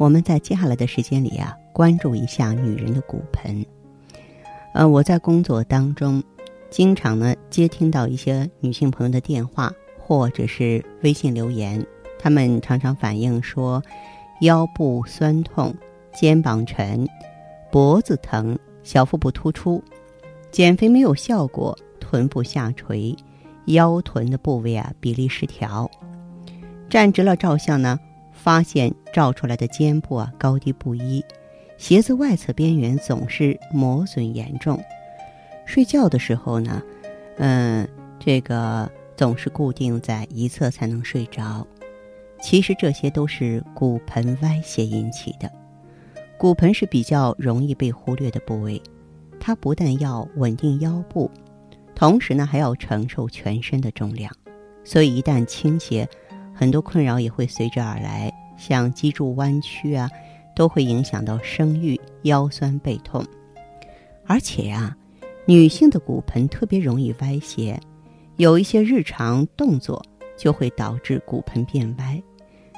我们在接下来的时间里啊，关注一下女人的骨盆。呃，我在工作当中，经常呢接听到一些女性朋友的电话或者是微信留言，她们常常反映说，腰部酸痛、肩膀沉、脖子疼、小腹部突出、减肥没有效果、臀部下垂、腰臀的部位啊比例失调，站直了照相呢。发现照出来的肩部啊高低不一，鞋子外侧边缘总是磨损严重，睡觉的时候呢，嗯，这个总是固定在一侧才能睡着。其实这些都是骨盆歪斜引起的。骨盆是比较容易被忽略的部位，它不但要稳定腰部，同时呢还要承受全身的重量，所以一旦倾斜。很多困扰也会随之而来，像脊柱弯曲啊，都会影响到生育、腰酸背痛。而且呀，女性的骨盆特别容易歪斜，有一些日常动作就会导致骨盆变歪，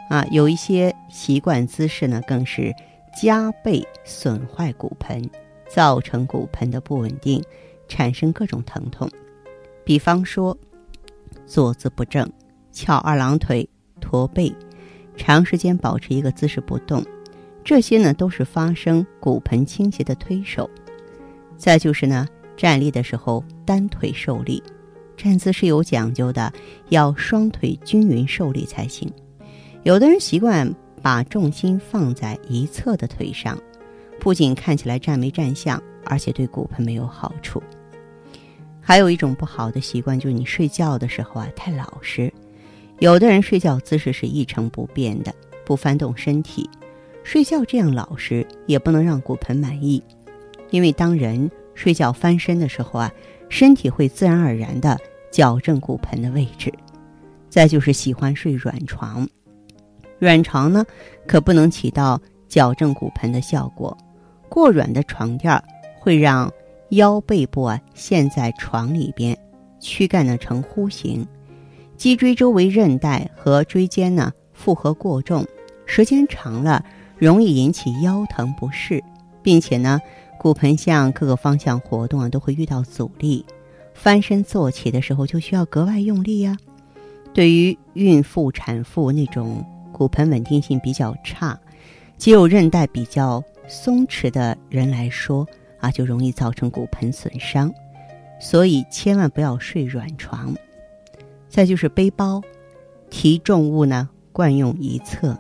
啊，有一些习惯姿势呢，更是加倍损坏骨盆，造成骨盆的不稳定，产生各种疼痛。比方说，坐姿不正，翘二郎腿。驼背，长时间保持一个姿势不动，这些呢都是发生骨盆倾斜的推手。再就是呢，站立的时候单腿受力，站姿是有讲究的，要双腿均匀受力才行。有的人习惯把重心放在一侧的腿上，不仅看起来站没站相，而且对骨盆没有好处。还有一种不好的习惯，就是你睡觉的时候啊太老实。有的人睡觉姿势是一成不变的，不翻动身体，睡觉这样老实也不能让骨盆满意，因为当人睡觉翻身的时候啊，身体会自然而然的矫正骨盆的位置。再就是喜欢睡软床，软床呢可不能起到矫正骨盆的效果，过软的床垫会让腰背部啊陷在床里边，躯干呢呈弧形。脊椎周围韧带和椎间呢负荷过重，时间长了容易引起腰疼不适，并且呢骨盆向各个方向活动啊都会遇到阻力，翻身坐起的时候就需要格外用力呀。对于孕妇、产妇那种骨盆稳定性比较差、肌肉韧带比较松弛的人来说啊，就容易造成骨盆损伤，所以千万不要睡软床。再就是背包，提重物呢惯用一侧，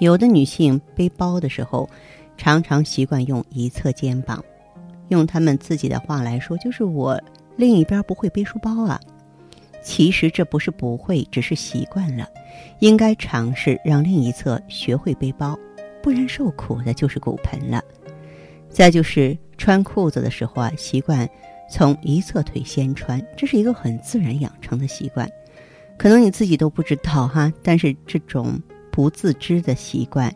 有的女性背包的时候，常常习惯用一侧肩膀。用他们自己的话来说，就是我另一边不会背书包啊。其实这不是不会，只是习惯了。应该尝试让另一侧学会背包，不然受苦的就是骨盆了。再就是穿裤子的时候啊，习惯。从一侧腿先穿，这是一个很自然养成的习惯，可能你自己都不知道哈。但是这种不自知的习惯，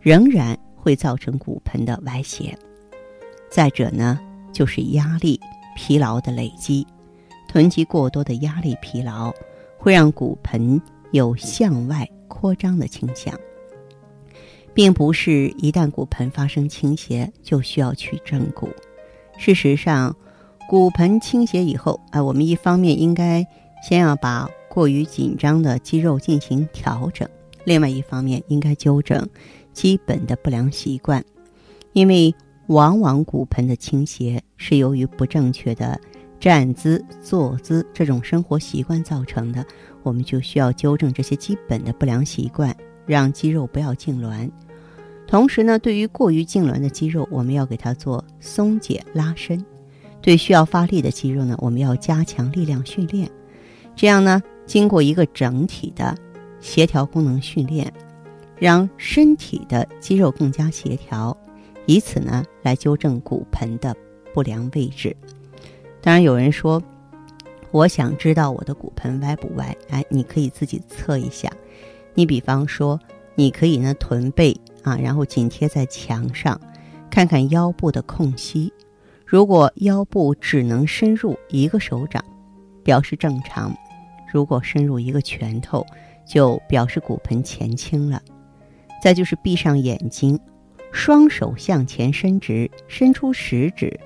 仍然会造成骨盆的歪斜。再者呢，就是压力疲劳的累积，囤积过多的压力疲劳，会让骨盆有向外扩张的倾向，并不是一旦骨盆发生倾斜就需要去正骨。事实上。骨盆倾斜以后，啊，我们一方面应该先要把过于紧张的肌肉进行调整，另外一方面应该纠正基本的不良习惯，因为往往骨盆的倾斜是由于不正确的站姿、坐姿这种生活习惯造成的，我们就需要纠正这些基本的不良习惯，让肌肉不要痉挛。同时呢，对于过于痉挛的肌肉，我们要给它做松解拉伸。对需要发力的肌肉呢，我们要加强力量训练，这样呢，经过一个整体的协调功能训练，让身体的肌肉更加协调，以此呢来纠正骨盆的不良位置。当然，有人说，我想知道我的骨盆歪不歪？哎，你可以自己测一下。你比方说，你可以呢臀背啊，然后紧贴在墙上，看看腰部的空隙。如果腰部只能深入一个手掌，表示正常；如果深入一个拳头，就表示骨盆前倾了。再就是闭上眼睛，双手向前伸直，伸出食指，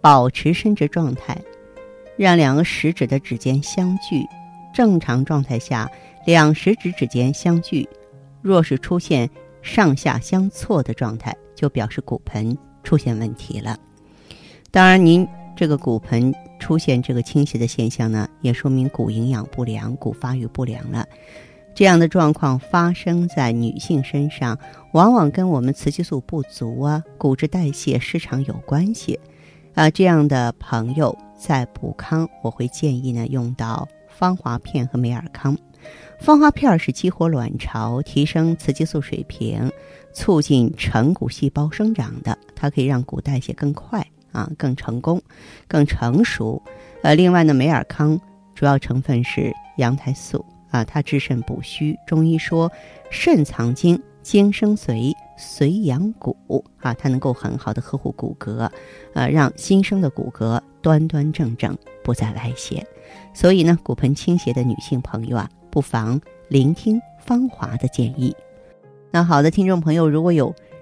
保持伸直状态，让两个食指的指尖相距。正常状态下，两食指指尖相距。若是出现上下相错的状态，就表示骨盆出现问题了。当然，您这个骨盆出现这个倾斜的现象呢，也说明骨营养不良、骨发育不良了。这样的状况发生在女性身上，往往跟我们雌激素不足啊、骨质代谢失常有关系。啊，这样的朋友在补康，我会建议呢用到芳华片和美尔康。芳华片是激活卵巢、提升雌激素水平、促进成骨细胞生长的，它可以让骨代谢更快。啊，更成功，更成熟。呃，另外呢，美尔康主要成分是羊胎素啊，它治肾补虚。中医说，肾藏精，精生髓，髓养骨啊，它能够很好的呵护骨骼，呃，让新生的骨骼端端正正，不再歪斜。所以呢，骨盆倾斜的女性朋友啊，不妨聆听芳华的建议。那好的，听众朋友，如果有。